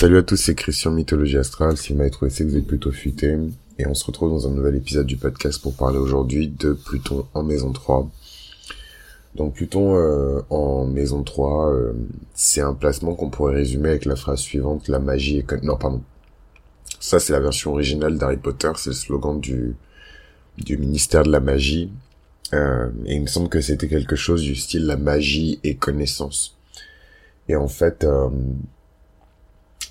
Salut à tous, c'est Christian Mythologie Astrale. Si vous m'avez trouvé, c'est que vous êtes plutôt futé. Et on se retrouve dans un nouvel épisode du podcast pour parler aujourd'hui de Pluton en maison 3. Donc Pluton euh, en maison 3, euh, c'est un placement qu'on pourrait résumer avec la phrase suivante, la magie est... Non, pardon. Ça, c'est la version originale d'Harry Potter, c'est le slogan du, du ministère de la magie. Euh, et il me semble que c'était quelque chose du style la magie et connaissance. Et en fait, euh,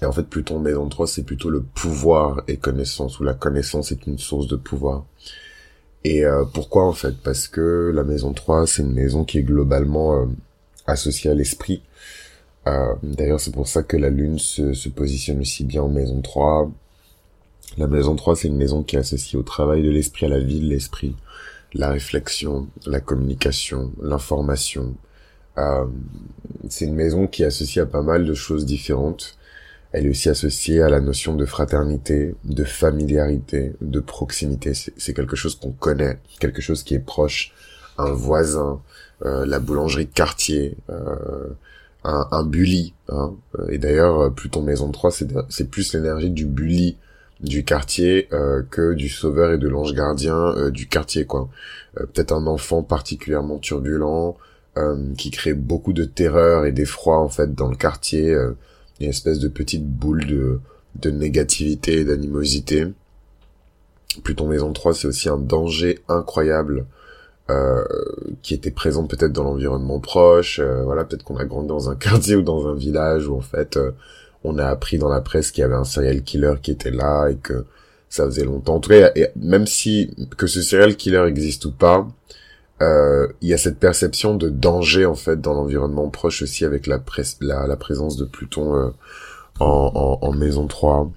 et en fait, Pluton maison 3, c'est plutôt le pouvoir et connaissance, ou la connaissance est une source de pouvoir. Et euh, pourquoi en fait? Parce que la maison 3, c'est une maison qui est globalement euh, associée à l'esprit. Euh, D'ailleurs, c'est pour ça que la Lune se, se, positionne aussi bien en maison 3. La maison 3, c'est une maison qui est associée au travail de l'esprit, à la vie de l'esprit, la réflexion, la communication, l'information. C'est une maison qui est associée à pas mal de choses différentes elle est aussi associée à la notion de fraternité, de familiarité, de proximité. C'est quelque chose qu'on connaît, quelque chose qui est proche, un voisin, euh, la boulangerie de quartier, euh, un, un bully. Hein. Et d'ailleurs, Pluton Maison 3, c'est plus l'énergie du bully du quartier euh, que du sauveur et de l'ange gardien euh, du quartier. quoi. Euh, peut-être un enfant particulièrement turbulent, qui crée beaucoup de terreur et d'effroi en fait dans le quartier une espèce de petite boule de, de négativité, d'animosité. Pluton Maison 3, c'est aussi un danger incroyable euh, qui était présent peut-être dans l'environnement proche. Euh, voilà, peut-être qu'on a grandi dans un quartier ou dans un village où en fait euh, on a appris dans la presse qu'il y avait un serial killer qui était là et que ça faisait longtemps. En tout cas, même si que ce serial killer existe ou pas, euh, il y a cette perception de danger en fait dans l'environnement proche aussi avec la, la, la, présence de Pluton euh, en, en, en, maison 3.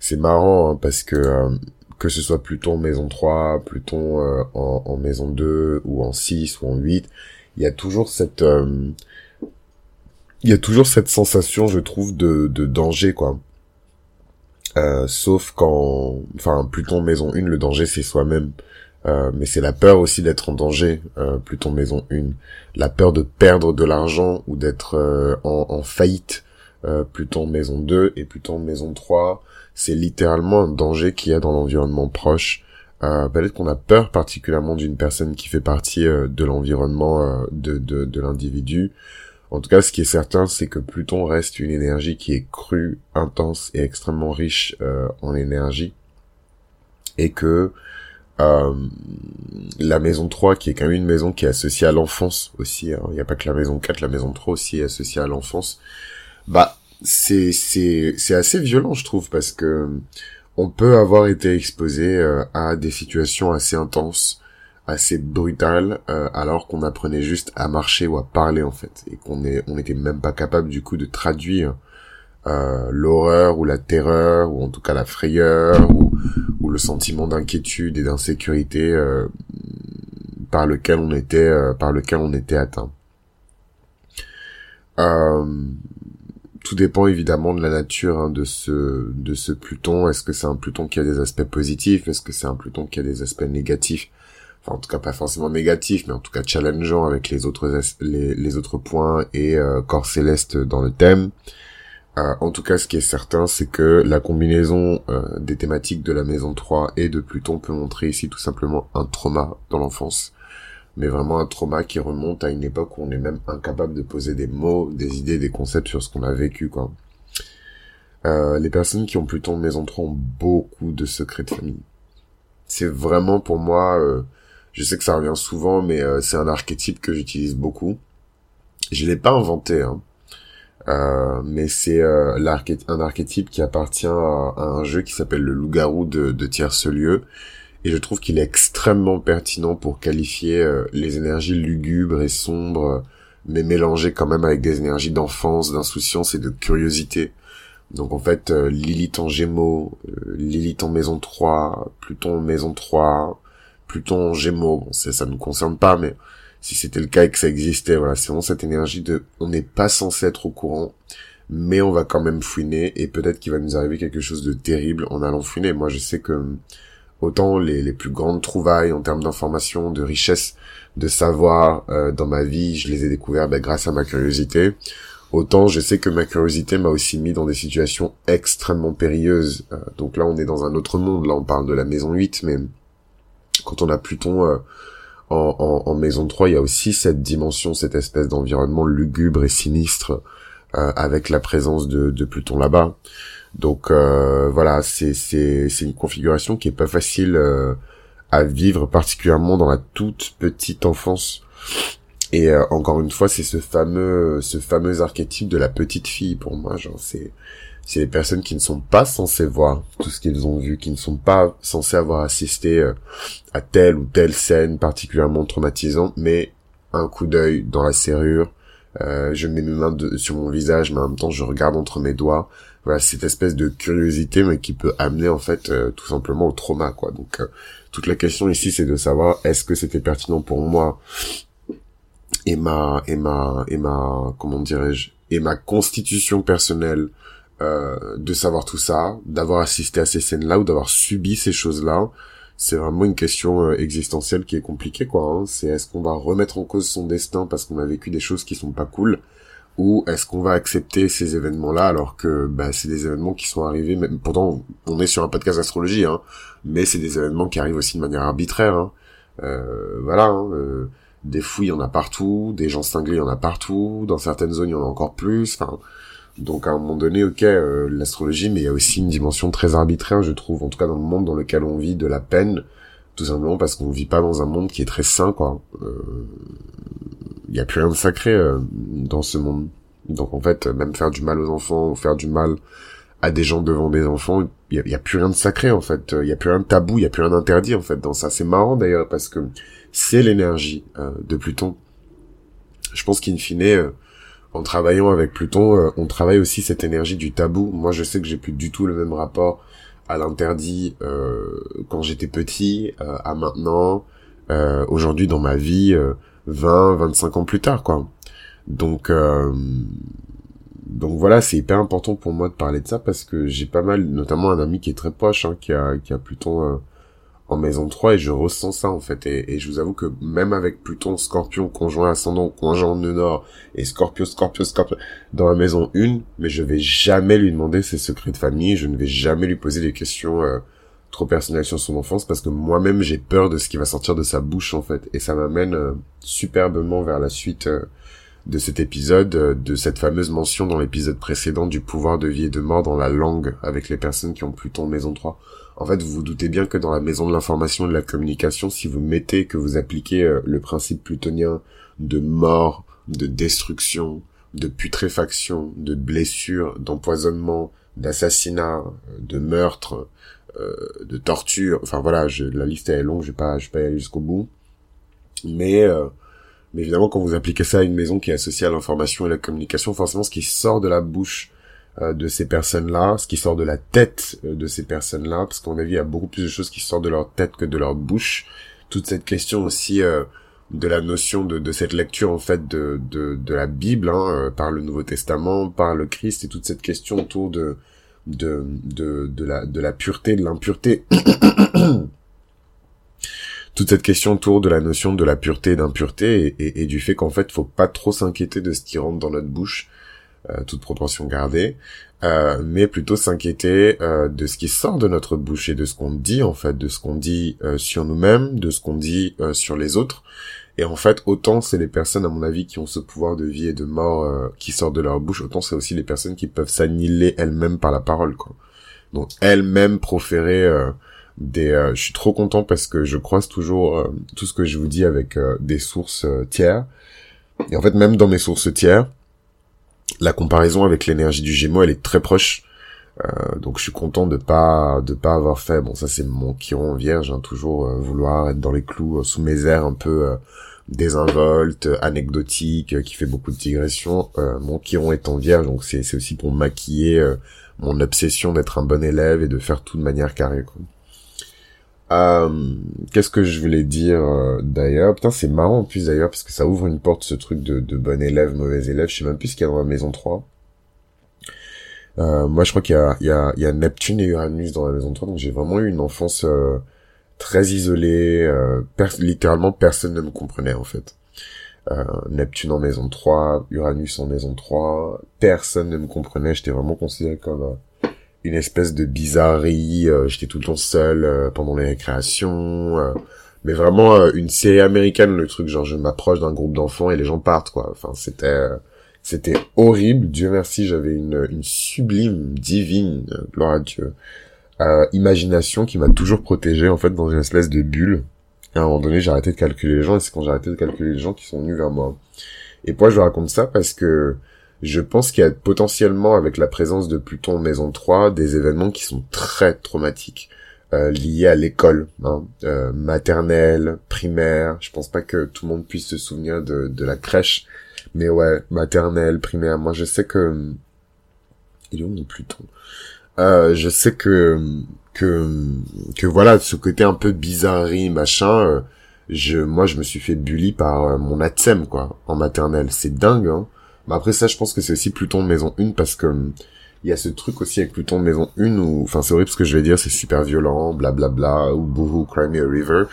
C'est marrant hein, parce que euh, que ce soit Pluton maison 3, Pluton euh, en, en, maison 2 ou en 6 ou en 8, il y a toujours cette il y a toujours cette sensation je trouve de, de danger quoi. sauf quand enfin Pluton maison 1 le danger c'est soi-même euh, mais c'est la peur aussi d'être en danger, euh, Pluton maison 1. La peur de perdre de l'argent ou d'être euh, en, en, faillite, euh, Pluton maison 2 et Pluton maison 3. C'est littéralement un danger qu'il y a dans l'environnement proche. Peut-être qu'on a peur particulièrement d'une personne qui fait partie de l'environnement de, de, de l'individu. En tout cas, ce qui est certain, c'est que Pluton reste une énergie qui est crue, intense et extrêmement riche en énergie. Et que euh, la maison 3 qui est quand même une maison qui est associée à l'enfance aussi. Hein. Il n'y a pas que la maison 4, la maison 3 aussi est associée à l'enfance. Bah, c'est, c'est, c'est assez violent, je trouve, parce que on peut avoir été exposé euh, à des situations assez intenses, assez brutales, euh, alors qu'on apprenait juste à marcher ou à parler, en fait. Et qu'on est, on n'était même pas capable, du coup, de traduire euh, l'horreur ou la terreur ou en tout cas la frayeur ou le sentiment d'inquiétude et d'insécurité euh, par lequel on était euh, par lequel on était atteint. Euh, tout dépend évidemment de la nature hein, de ce de ce Pluton. Est-ce que c'est un Pluton qui a des aspects positifs? Est-ce que c'est un Pluton qui a des aspects négatifs? Enfin, en tout cas, pas forcément négatifs, mais en tout cas challengeant avec les autres les, les autres points et corps céleste dans le thème. Euh, en tout cas, ce qui est certain, c'est que la combinaison euh, des thématiques de la maison 3 et de Pluton peut montrer ici tout simplement un trauma dans l'enfance. Mais vraiment un trauma qui remonte à une époque où on est même incapable de poser des mots, des idées, des concepts sur ce qu'on a vécu, quoi. Euh, les personnes qui ont Pluton maison 3 ont beaucoup de secrets de famille. C'est vraiment pour moi, je sais que ça revient souvent, mais c'est un archétype que j'utilise beaucoup. Je l'ai pas inventé, hein euh, mais c'est euh, un archétype qui appartient à, un jeu qui s'appelle le loup-garou de, de tierce lieu et je trouve qu'il est extrêmement pertinent pour qualifier euh, les énergies lugubres et sombres mais mélangées quand même avec des énergies d'enfance, d'insouciance et de curiosité. Donc en fait, euh, Lilith en Gémeaux, Lilith en Maison 3, Pluton en Maison 3, Pluton en Gémeaux, bon, ça ne nous concerne pas, mais si c'était le cas et que ça existait. Voilà, c'est vraiment cette énergie de on n'est pas censé être au courant, mais on va quand même fouiner et peut-être qu'il va nous arriver quelque chose de terrible en allant fouiner. Moi, je sais que autant les, les plus grandes trouvailles en termes d'information, de richesse, de savoir euh, dans ma vie, je les ai découverts bah, grâce à ma curiosité. autant je sais que ma curiosité m'a aussi mis dans des situations extrêmement périlleuses. Euh, donc là, on est dans un autre monde. Là, on parle de la maison 8, mais quand on a Pluton euh, en, maison 3, il y a aussi cette dimension, cette espèce d'environnement lugubre et sinistre euh, avec la présence de, Pluton là-bas. Donc voilà, c'est une configuration qui est pas facile à vivre, particulièrement dans la toute petite enfance. Et euh, encore une fois, c'est ce fameux, ce fameux archétype de la petite fille pour moi. Genre, c'est, c'est les personnes qui ne sont pas censées voir tout ce qu'ils ont vu, qui ne sont pas censées avoir assisté euh, à telle ou telle scène particulièrement traumatisante, mais un coup d'œil dans la serrure, euh, je mets mes mains sur mon visage, mais en même temps je regarde entre mes doigts. Voilà, cette espèce de curiosité, mais qui peut amener en fait tout simplement au trauma, quoi. Donc toute la question ici, c'est de savoir est-ce que c'était pertinent pour moi et ma et ma et ma comment dirais-je et ma constitution personnelle euh, de savoir tout ça, d'avoir assisté à ces scènes-là ou d'avoir subi ces choses-là, c'est vraiment une question euh, existentielle qui est compliquée quoi. Hein. C'est est-ce qu'on va remettre en cause son destin parce qu'on a vécu des choses qui sont pas cool ou est-ce qu'on va accepter ces événements-là alors que bah, c'est des événements qui sont arrivés, même, pourtant on est sur un podcast d'astrologie, hein, mais c'est des événements qui arrivent aussi de manière arbitraire. Hein. Euh, voilà, hein, euh, des fouilles, il y en a partout, des gens cinglés, il y en a partout, dans certaines zones, il y en a encore plus. Enfin, donc à un moment donné, ok, euh, l'astrologie, mais il y a aussi une dimension très arbitraire, je trouve, en tout cas dans le monde dans lequel on vit, de la peine, tout simplement parce qu'on vit pas dans un monde qui est très sain, quoi. Il y a plus rien de sacré dans ce monde. Donc en fait, même faire du mal aux enfants, ou faire du mal à des gens devant des enfants, il y a, plus rien de sacré en fait, il y a plus rien de tabou, il y a plus rien d'interdit en fait dans ça. C'est marrant d'ailleurs parce que c'est l'énergie euh, de Pluton. Je pense qu'in fine, euh, en travaillant avec Pluton, euh, on travaille aussi cette énergie du tabou. Moi, je sais que j'ai plus du tout le même rapport à l'interdit quand j'étais petit, à maintenant, aujourd'hui dans ma vie, 20, 25 ans plus tard, quoi. Donc donc voilà, c'est hyper important pour moi de parler de ça parce que j'ai pas mal, notamment un ami qui est très proche, hein, qui a qui a Pluton euh, en maison 3 et je ressens ça en fait. Et, je vous avoue que même avec Pluton, Scorpion, conjoint ascendant, conjoint de nord et Scorpio, Scorpio, Scorpio dans la maison 1, mais je vais jamais lui demander ses secrets de famille, je ne vais jamais lui poser des questions euh, trop personnelles sur son enfance parce que moi-même j'ai peur de ce qui va sortir de sa bouche en fait. Et ça m'amène euh, superbement vers la suite de cet épisode, euh, de cette fameuse mention dans l'épisode précédent du pouvoir de vie et de mort dans la langue avec les personnes qui ont Pluton maison 3. En fait, vous vous doutez bien que dans la maison de l'information et de la communication, si vous mettez, que vous appliquez euh, le principe plutonien de mort, de destruction, de putréfaction, de blessure, d'empoisonnement, d'assassinat, euh, de meurtre, de torture, enfin voilà, je, la liste est longue, je vais pas, vais pas y aller jusqu'au bout. Mais mais évidemment, quand vous appliquez ça à une maison qui est associée à l'information et la communication, forcément, ce qui sort de la bouche euh, de ces personnes-là, ce qui sort de la tête euh, de ces personnes-là, parce qu'en avis, il y a beaucoup plus de choses qui sortent de leur tête que de leur bouche. Toute cette question aussi euh, de la notion de, de, cette lecture en fait de, de, de la Bible hein, par le Nouveau Testament, par le Christ, et toute cette question autour de de, de, de la de la pureté, de l'impureté. toute cette question autour de la notion de la pureté et d'impureté et, du fait qu'en fait faut pas trop s'inquiéter de ce qui rentre dans notre bouche euh, toute proportion gardée euh, mais plutôt s'inquiéter euh, de ce qui sort de notre bouche et de ce qu'on dit en fait de ce qu'on dit sur nous-mêmes de ce qu'on dit sur les autres. Et en fait autant c'est les personnes à mon avis qui ont ce pouvoir de vie et de mort qui sort de leur bouche autant c'est aussi les personnes qui peuvent s'annihiler elles-mêmes par la parole quoi. Donc elles-mêmes proférer des euh, je suis trop content parce que je croise toujours euh, tout ce que je vous dis avec euh, des sources tiers. Et en fait même dans mes sources tiers la comparaison avec l'énergie du Gémeaux elle est très proche donc je suis content de pas de pas avoir fait bon ça c'est mon Chiron vierge hein, toujours vouloir être dans les clous sous mes airs un peu désinvolte anecdotique qui fait beaucoup de digressions mon Chiron est en vierge donc c'est aussi pour maquiller mon obsession d'être un bon élève et de faire tout de manière carrée. Euh, qu'est-ce que je voulais dire euh, d'ailleurs? Putain, c'est marrant en plus d'ailleurs parce que ça ouvre une porte ce truc de, de bon élève, mauvais élève. Je sais même plus ce qu'il y a dans la maison 3. Euh, moi, je crois qu'il y a, il y, a, il y a Neptune et Uranus dans la maison 3, donc j'ai vraiment eu une enfance très isolée. littéralement, personne ne me comprenait en fait. euh, Neptune en maison 3, Uranus en maison 3. Personne ne me comprenait, j'étais vraiment considéré comme euh, une espèce de bizarrerie. Euh, j'étais tout le temps seul pendant les récréations. mais vraiment une série américaine, le truc, genre je m'approche d'un groupe d'enfants et les gens partent, quoi. Enfin, c'était... c'était horrible. Dieu merci, j'avais une, une sublime, divine, gloire à Dieu, imagination qui m'a toujours protégé, en fait, dans une espèce de bulle et à un moment donné, j'ai arrêté de calculer les gens, et c'est quand j'ai arrêté de calculer les gens qui sont venus vers moi. Et pourquoi je raconte ça? Parce que je pense qu'il y a potentiellement, avec la présence de Pluton en maison 3, des événements qui sont très traumatiques. Euh, liés à l'école, hein, euh, maternelle, primaire. Je pense pas que tout le monde puisse se souvenir de, de la crèche, mais ouais, maternelle, primaire. Moi, je sais que il est où mon Pluton? Euh, Je sais que que que voilà ce côté un peu bizarrerie machin euh, je moi je me suis fait bully par euh, mon atsem quoi en maternelle c'est dingue hein mais après ça je pense que c'est aussi Pluton maison 1 parce que il y a ce truc aussi avec Pluton maison 1 où enfin c'est horrible ce que je vais dire c'est super violent blablabla ou boohoo cry me a river.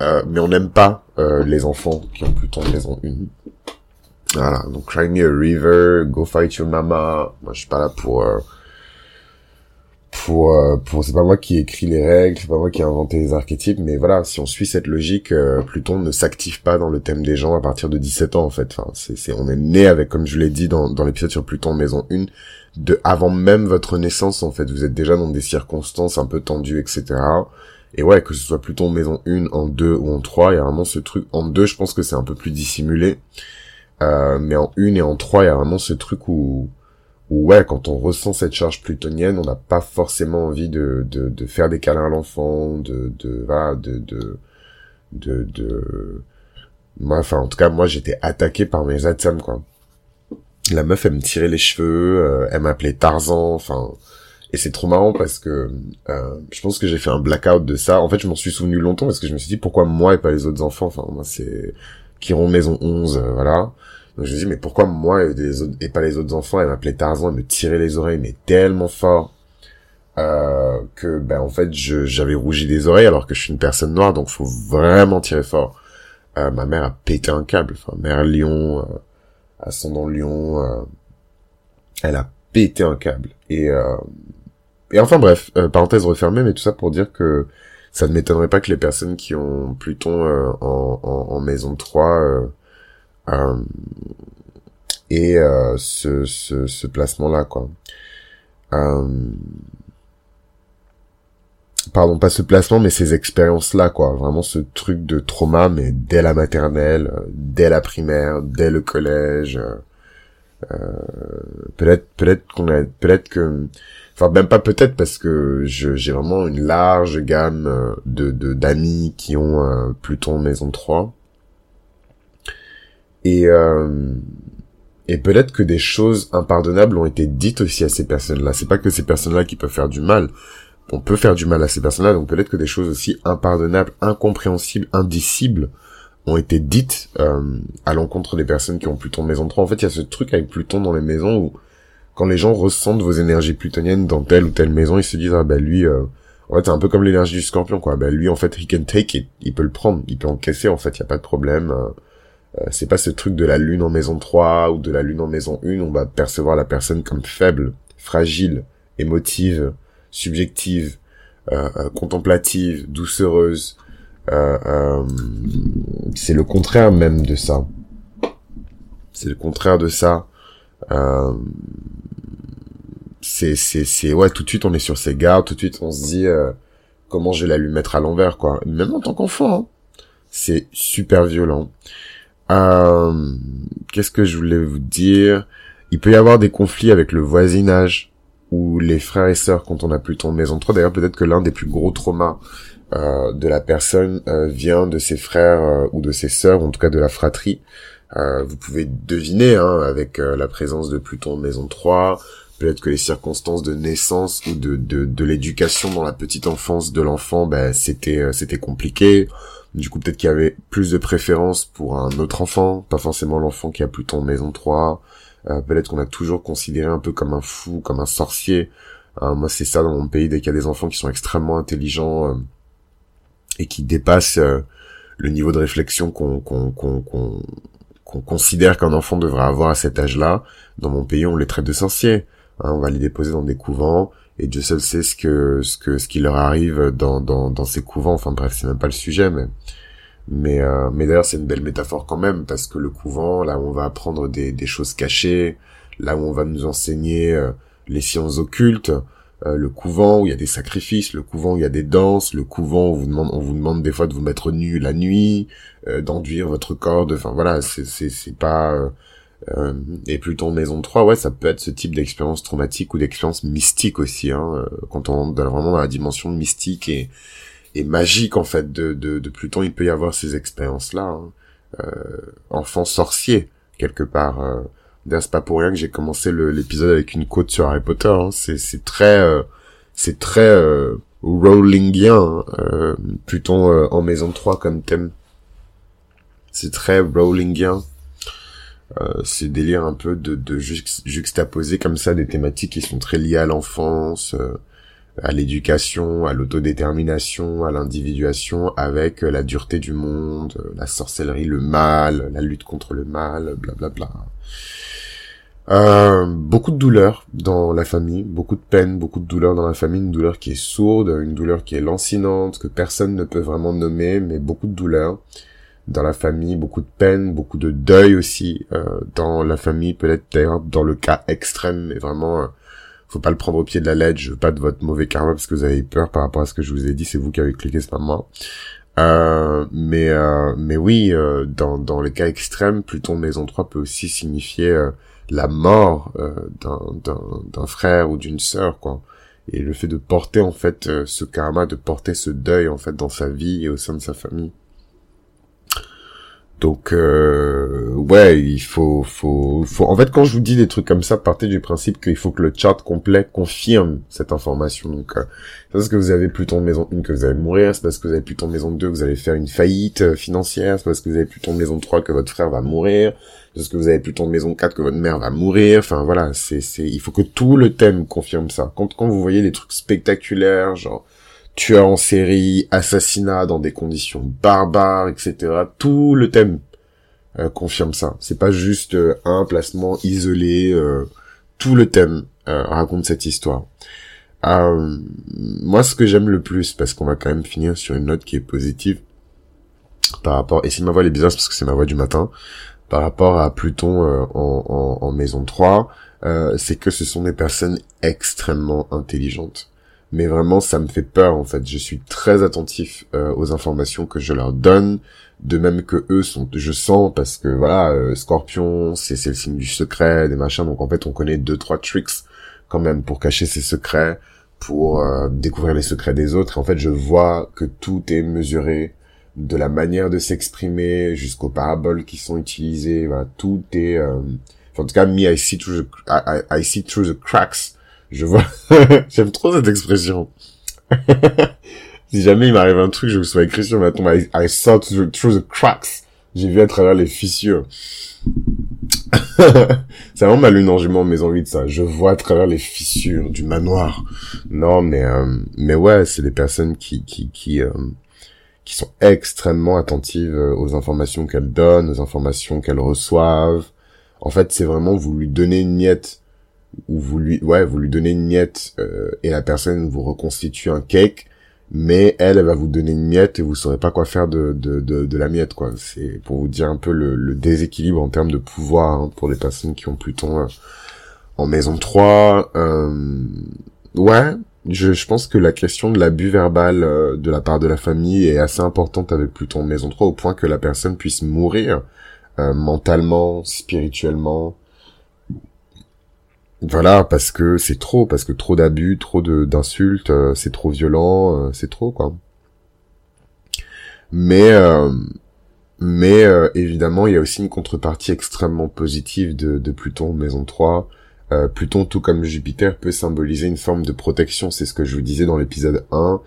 Euh, mais on n'aime pas euh, les enfants qui ont Pluton maison 1 voilà. Donc cry me a river go fight your mama. Moi je suis pas là pour euh, pour c'est pas moi qui écrit les règles, c'est pas moi qui ai inventé les archétypes, mais voilà, si on suit cette logique, euh, Pluton ne s'active pas dans le thème des gens à partir de 17 ans en fait. Enfin, c'est c'est on est né avec comme je l'ai dit dans dans l'épisode sur Pluton maison 1 de avant même votre naissance en fait, vous êtes déjà dans des circonstances un peu tendues etc. Et ouais, que ce soit Pluton maison 1, en 2 ou en 3, il y a vraiment ce truc. En 2, je pense que c'est un peu plus dissimulé. Euh, mais en 1 et en 3, il y a vraiment ce truc où ouais, quand on ressent cette charge plutonienne, on n'a pas forcément envie de, de, de, faire des câlins à l'enfant, de, de, voilà, de, de, de, de... Moi, enfin, en tout cas, moi, j'étais attaqué par mes atomes, quoi. La meuf, elle me tirait les cheveux, euh, elle m'appelait Tarzan, enfin... Et c'est trop marrant parce que euh, je pense que j'ai fait un blackout de ça. En fait, je m'en suis souvenu longtemps parce que je me suis dit pourquoi moi et pas les autres enfants? Enfin, moi, c'est Chiron Maison 11, euh, voilà. Je me dis mais pourquoi moi et, des autres, pas les autres enfants Elle m'appelait Tarzan, elle me tirait les oreilles mais tellement fort euh, que ben en fait j'avais rougi des oreilles alors que je suis une personne noire donc faut vraiment tirer fort. Euh, ma mère a pété un câble, enfin mère lion, euh, ascendant lion, euh, elle a pété un câble et euh, et enfin bref euh, parenthèse refermée mais tout ça pour dire que ça ne m'étonnerait pas que les personnes qui ont Pluton en, en, en, maison 3 euh, et euh, ce, ce, ce placement là quoi. Euh, pardon pas ce placement mais ces expériences là quoi. Vraiment ce truc de trauma mais dès la maternelle dès la primaire dès le collège euh, peut-être peut-être qu'on a peut-être que enfin même pas peut-être parce que j'ai vraiment une large gamme de d'amis qui ont euh, Pluton maison 3 et, euh, et peut-être que des choses impardonnables ont été dites aussi à ces personnes-là. C'est pas que ces personnes-là qui peuvent faire du mal. On peut faire du mal à ces personnes-là, donc peut-être que des choses aussi impardonnables, incompréhensibles, indicibles ont été dites euh, à l'encontre des personnes qui ont Pluton maison 3. En fait, il y a ce truc avec Pluton dans les maisons où quand les gens ressentent vos énergies plutoniennes dans telle ou telle maison, ils se disent ah ben lui euh, en fait c'est un peu comme l'énergie du scorpion quoi. Ben lui en fait he can take it, il peut le prendre, il peut encaisser en fait, il y a pas de problème. Euh, euh, c'est pas ce truc de la lune en maison 3 ou de la lune en maison 1, on va percevoir la personne comme faible, fragile, émotive, subjective, euh, euh contemplative, doucereuse. Euh, c'est le contraire même de ça. C'est le contraire de ça. c'est c'est c'est ouais tout de suite on est sur ses gardes, tout de suite on se dit comment je vais la lui mettre à l'envers quoi. Même en tant qu'enfant, hein. c'est super violent. Euh, Qu'est-ce que je voulais vous dire? Il peut y avoir des conflits avec le voisinage ou les frères et sœurs quand on a Pluton maison 3. D'ailleurs, peut-être que l'un des plus gros traumas euh, de la personne euh, vient de ses frères ou de ses sœurs, en tout cas de la fratrie. Vous pouvez deviner hein, avec la présence de Pluton maison 3, peut-être que les circonstances de naissance ou de, de, de l'éducation dans la petite enfance de l'enfant, ben, c'était c'était compliqué. Du coup, peut-être qu'il y avait plus de préférence pour un autre enfant, pas forcément l'enfant qui a Pluton maison 3. Euh, peut-être qu'on a toujours considéré un peu comme un fou, comme un sorcier. Euh, moi, c'est ça dans mon pays, dès qu'il y a des enfants qui sont extrêmement intelligents euh, et qui dépassent le niveau de réflexion qu'on considère qu'un enfant devrait avoir à cet âge-là. Dans mon pays, on les traite de sorciers. Hein, on va les déposer dans des couvents et Dieu seul sait ce que ce que ce qui leur arrive dans dans dans ces couvents. Enfin bref, c'est même pas le sujet, mais mais euh, mais d'ailleurs c'est une belle métaphore quand même parce que le couvent, là où on va apprendre des des choses cachées, là où on va nous enseigner euh, les sciences occultes, euh, le couvent où il y a des sacrifices, le couvent où il y a des danses, le couvent où on vous demande, on vous demande des fois de vous mettre nu la nuit, euh, d'enduire votre corps, de, enfin voilà, c'est c'est c'est pas euh, euh et Pluton Maison 3, ouais, ça peut être ce type d'expérience traumatique ou d'expérience mystique aussi, hein, quand on est vraiment dans la dimension mystique et et magique en fait de de, Pluton, il peut y avoir ces expériences là, hein. enfant sorcier quelque part. D'ailleurs, c'est pas pour rien que j'ai commencé l'épisode avec une quote sur Harry Potter. Hein. C'est très euh, c'est très euh, Rowlingien, hein. euh, Pluton euh, en maison 3 comme thème. C'est très Rowlingien. Euh, c'est délire un peu de, de juxtaposer comme ça des thématiques qui sont très liées à l'enfance, à l'éducation, à l'autodétermination, à l'individuation, avec la dureté du monde, la sorcellerie, le mal, la lutte contre le mal, blablabla. Bla bla. Euh, beaucoup de douleur dans la famille, beaucoup de peine, beaucoup de douleur dans la famille, une douleur qui est sourde, une douleur qui est lancinante, que personne ne peut vraiment nommer, mais beaucoup de douleur dans la famille, beaucoup de peine, beaucoup de deuil aussi euh, dans la famille, peut-être d'ailleurs dans le cas extrême, mais vraiment, euh, faut pas le prendre au pied de la lettre, je veux pas de votre mauvais karma parce que vous avez peur par rapport à ce que je vous ai dit, c'est vous qui avez cliqué, c'est pas moi. Euh, mais mais oui, dans dans les cas extrêmes, Pluton Maison 3 peut aussi signifier la mort euh, d'un frère ou d'une sœur, quoi. Et le fait de porter en fait euh, ce karma, de porter ce deuil en fait dans sa vie et au sein de sa famille. Donc euh, ouais, il faut, faut, faut. En fait, quand je vous dis des trucs comme ça, partez du principe qu'il faut que le chart complet confirme cette information. Donc, euh, c'est parce que vous avez Pluton de maison 1 que vous allez mourir, c'est parce que vous avez Pluton de maison 2 que vous allez faire une faillite euh, financière, c'est parce que vous avez Pluton de maison 3 que votre frère va mourir, c'est parce que vous avez Pluton de maison 4 que votre mère va mourir. Enfin voilà, c'est, c'est, il faut que tout le thème confirme ça. Quand, quand vous voyez des trucs spectaculaires, genre tueur en série, assassinat dans des conditions barbares, etc. Tout le thème euh, confirme ça. C'est pas juste euh, un placement isolé. Euh, tout le thème raconte cette histoire. moi, ce que j'aime le plus, parce qu'on va quand même finir sur une note qui est positive par rapport. Et si ma voix est bizarre, parce que c'est ma voix du matin. Par rapport à Pluton en, en, en, maison 3, c'est que ce sont des personnes extrêmement intelligentes mais vraiment ça me fait peur en fait. Je suis très attentif euh, aux informations que je leur donne, de même que eux sont, je sens parce que voilà, euh, Scorpion, c'est c'est le signe du secret, des machins, donc en fait on connaît deux trois tricks quand même pour cacher ses secrets, pour euh, découvrir les secrets des autres. Et en fait je vois que tout est mesuré de la manière de s'exprimer jusqu'aux paraboles qui sont utilisées, voilà, tout est, en tout cas, me I see through the, I see through the cracks je vois, j'aime trop cette expression. si jamais il m'arrive un truc, je vous sois écrit sur ma tombe, I, I saw through, the cracks. J'ai vu à travers les fissures. c'est vraiment ma lune en jument maison 8, ça. Je vois à travers les fissures du manoir. Non, mais, euh, mais ouais, c'est des personnes qui, qui, qui, euh, qui sont extrêmement attentives euh, aux informations qu'elles donnent, aux informations qu'elles reçoivent. En fait, c'est vraiment vous lui donnez une miette où vous lui, ouais, vous lui donnez une miette euh, et la personne vous reconstitue un cake, mais elle, elle va vous donner une miette et vous saurez pas quoi faire de, de, de, de la miette, quoi. C'est pour vous dire un peu le, le déséquilibre en termes de pouvoir hein, pour les personnes qui ont Pluton euh, en maison 3. Euh, ouais, je, je pense que la question de l'abus verbal euh, de la part de la famille est assez importante avec Pluton en maison 3 au point que la personne puisse mourir mentalement, spirituellement, voilà, parce que c'est trop, parce que trop d'abus, trop d'insultes, euh, c'est trop violent, euh, c'est trop quoi. Mais euh, mais évidemment, il y a aussi une contrepartie extrêmement positive de, de Pluton, maison 3. Pluton, tout comme Jupiter, peut symboliser une forme de protection, c'est ce que je vous disais dans l'épisode 1,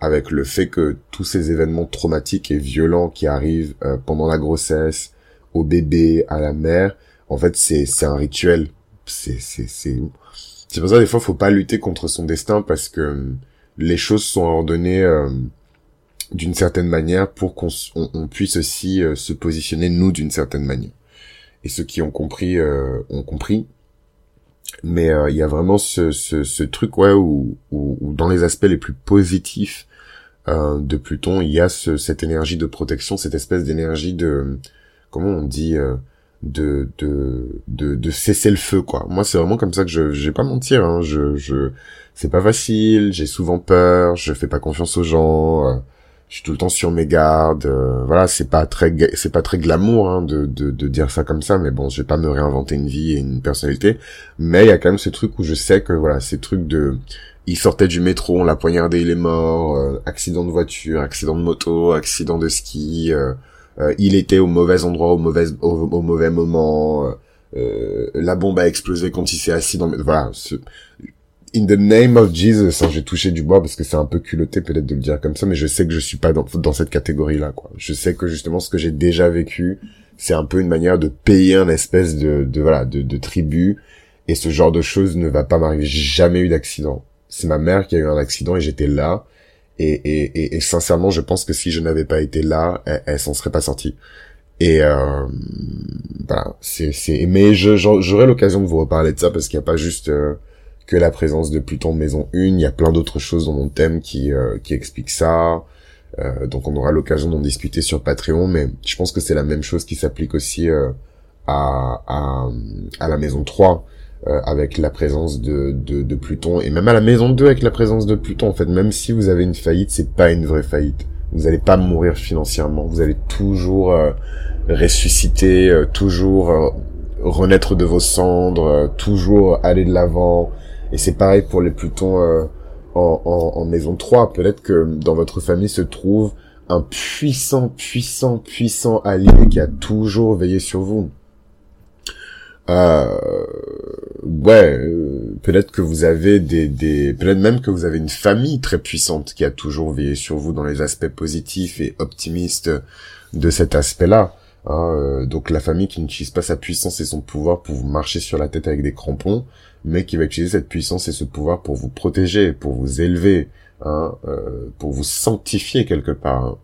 avec le fait que tous ces événements traumatiques et violents qui arrivent pendant la grossesse, au bébé, à la mère, en fait, c'est un rituel c'est c'est c'est c'est pour ça des fois faut pas lutter contre son destin parce que euh, les choses sont ordonnées euh, d'une certaine manière pour qu'on on, puisse aussi euh, se positionner nous d'une certaine manière. et ceux qui ont compris ont compris. Mais il y a vraiment ce, ce, ce truc ouais où, où, dans les aspects les plus positifs de Pluton, il y a ce, cette énergie de protection, cette espèce d'énergie de comment on dit de de de, de cesser le feu quoi. Moi c'est vraiment comme ça que je je vais pas mentir hein. je je c'est pas facile, j'ai souvent peur, je fais pas confiance aux gens, euh, je suis tout le temps sur mes gardes. Euh, voilà, c'est pas très c'est pas très glamour hein, de, de de dire ça comme ça mais bon, je vais pas me réinventer une vie et une personnalité, mais il y a quand même ce truc où je sais que voilà, ces trucs de il sortait du métro, on l'a poignardé, il est mort, euh, accident de voiture, accident de moto, accident de ski, euh, il était au mauvais endroit, au mauvais, au, mauvais moment. Euh, euh, la bombe a explosé quand il s'est assis dans. Voilà. In the name of Jesus, hein, j'ai touché du bois parce que c'est un peu culotté peut-être de le dire comme ça, mais je sais que je suis pas dans, dans cette catégorie-là. quoi. Je sais que justement ce que j'ai déjà vécu, c'est un peu une manière de payer un espèce de, de voilà de, de tribu et ce genre de choses ne va pas m'arriver. J'ai jamais eu d'accident. C'est ma mère qui a eu un accident et j'étais là et, et, et, sincèrement, je pense que si je n'avais pas été là, elle, s'en serait pas sortie. Et euh, voilà, c'est c'est. Mais je j'aurai l'occasion de vous reparler de ça parce qu'il n'y a pas juste euh, que la présence de Pluton maison 1, il y a plein d'autres choses dans mon thème qui euh, qui expliquent ça. Euh, donc on aura l'occasion d'en discuter sur Patreon, mais je pense que c'est la même chose qui s'applique aussi euh, à, à à la maison 3. Euh, avec la présence de, de, de, Pluton et même à la maison 2 avec la présence de Pluton. En fait même si vous avez une faillite c'est pas une vraie faillite. Vous n'allez pas mourir financièrement. Vous allez toujours euh, ressusciter euh, toujours renaître de vos cendres toujours aller de l'avant. Et c'est pareil pour les Plutons en, en, en maison 3 peut-être que dans votre famille se trouve un puissant puissant puissant allié qui a toujours veillé sur vous. Euh, ouais, euh, peut-être que vous avez des, des peut-être même que vous avez une famille très puissante qui a toujours veillé sur vous dans les aspects positifs et optimistes de cet aspect-là. Hein, euh, donc la famille qui n'utilise pas sa puissance et son pouvoir pour vous marcher sur la tête avec des crampons, mais qui va utiliser cette puissance et ce pouvoir pour vous protéger, pour vous élever, hein, euh, pour vous sanctifier quelque part. Hein.